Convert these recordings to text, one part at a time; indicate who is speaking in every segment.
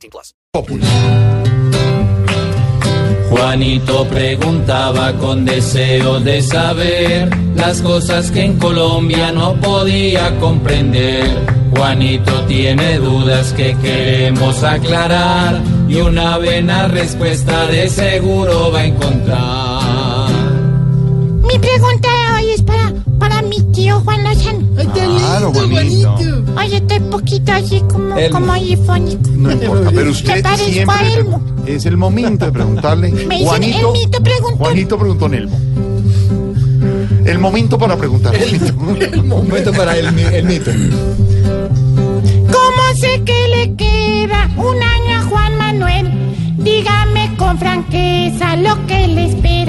Speaker 1: 18 plus.
Speaker 2: Juanito preguntaba con deseo de saber las cosas que en Colombia no podía comprender. Juanito tiene dudas que queremos aclarar y una buena respuesta de seguro va a encontrar.
Speaker 3: Mi pregunta de hoy es para, para mi tío Juan Lozano.
Speaker 4: Claro, Juanito.
Speaker 3: Oye, estoy poquito así como,
Speaker 2: Elmo.
Speaker 3: como alifónico.
Speaker 4: No importa, pero usted
Speaker 3: ¿Qué parezco
Speaker 4: siempre
Speaker 3: a
Speaker 4: el,
Speaker 3: Elmo?
Speaker 4: es el momento de preguntarle.
Speaker 3: Me dicen,
Speaker 4: Juanito,
Speaker 3: Elmito preguntó.
Speaker 4: Juanito preguntó en Elmo. El momento para preguntar. Juanito.
Speaker 2: momento para el, el mito.
Speaker 3: ¿Cómo sé que le queda un año a Juan Manuel? Dígame con franqueza lo que le espera. Ay,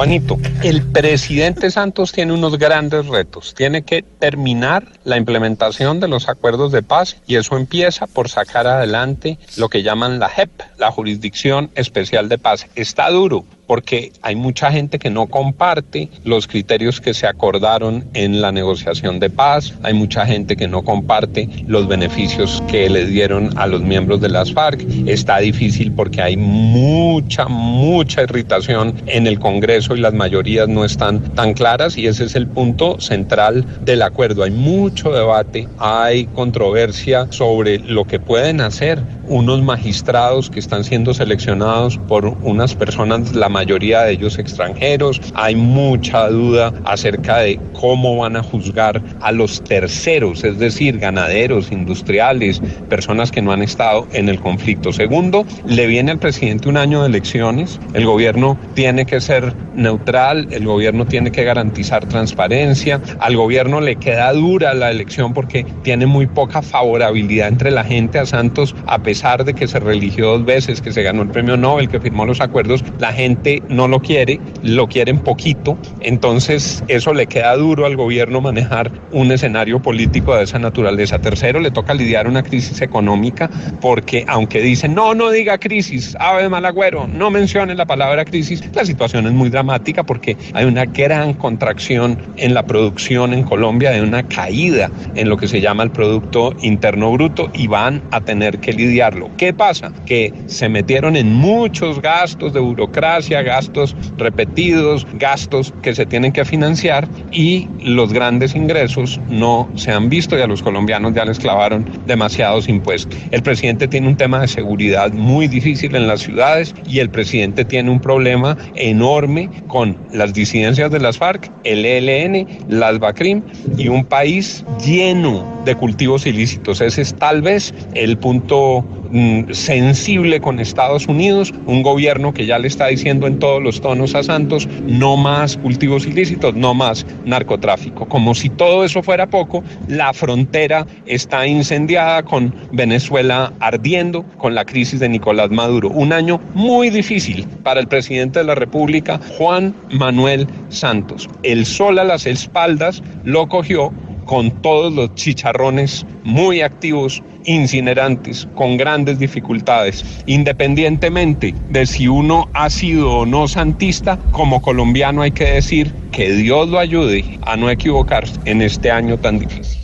Speaker 5: Juanito, el presidente Santos tiene unos grandes retos. Tiene que terminar la implementación de los acuerdos de paz y eso empieza por sacar adelante lo que llaman la JEP, la Jurisdicción Especial de Paz. Está duro porque hay mucha gente que no comparte los criterios que se acordaron en la negociación de paz, hay mucha gente que no comparte los beneficios que le dieron a los miembros de las FARC. Está difícil porque hay mucha, mucha irritación en el Congreso y las mayorías no están tan claras y ese es el punto central del acuerdo. Hay mucho debate, hay controversia sobre lo que pueden hacer unos magistrados que están siendo seleccionados por unas personas, la mayoría de ellos extranjeros. Hay mucha duda acerca de cómo van a juzgar a los terceros, es decir, ganaderos, industriales, personas que no han estado en el conflicto. Segundo, le viene al presidente un año de elecciones. El gobierno tiene que ser neutral, el gobierno tiene que garantizar transparencia. Al gobierno le queda dura la elección porque tiene muy poca favorabilidad entre la gente a Santos, a pesar de que se religió dos veces, que se ganó el premio Nobel, que firmó los acuerdos, la gente no lo quiere, lo quieren poquito. Entonces, eso le queda duro al gobierno manejar un escenario político de esa naturaleza. Tercero, le toca lidiar una crisis económica porque aunque dicen, no, no diga crisis, ave mal agüero, no mencione la palabra crisis, la situación es muy dramática porque hay una gran contracción en la producción en Colombia, hay una caída en lo que se llama el Producto Interno Bruto y van a tener que lidiarlo. ¿Qué pasa? Que se metieron en muchos gastos de burocracia, gastos repetidos, gastos que se tienen que financiar y los grandes ingresos no se han visto y a los colombianos ya les clavaron demasiados impuestos. El presidente tiene un tema de seguridad muy difícil en las ciudades y el presidente tiene un problema enorme con las disidencias de las FARC, el ELN, las BACRIM y un país lleno de cultivos ilícitos. Ese es tal vez el punto mm, sensible con Estados Unidos, un gobierno que ya le está diciendo en todos los tonos a Santos, no más cultivos ilícitos, no más narcotráfico. Como si todo eso fuera poco, la frontera está incendiada con Venezuela ardiendo, con la crisis de Nicolás Maduro. Un año muy difícil para el presidente de la República, Juan Manuel Santos. El sol a las espaldas lo cogió con todos los chicharrones muy activos, incinerantes, con grandes dificultades. Independientemente de si uno ha sido o no santista, como colombiano hay que decir que Dios lo ayude a no equivocarse en este año tan difícil.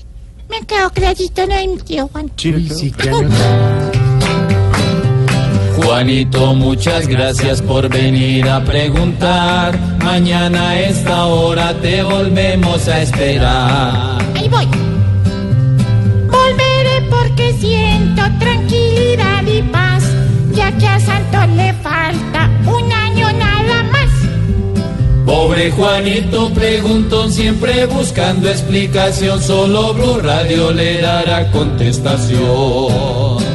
Speaker 3: me quedó clarito lo de mi tío Juan.
Speaker 2: Juanito, muchas gracias por venir a preguntar. Mañana a esta hora te volvemos a esperar.
Speaker 3: Ahí voy. Volveré porque siento tranquilidad y paz, ya que a Santos le falta un año nada más.
Speaker 2: Pobre Juanito preguntó siempre buscando explicación, solo Blue Radio le dará contestación.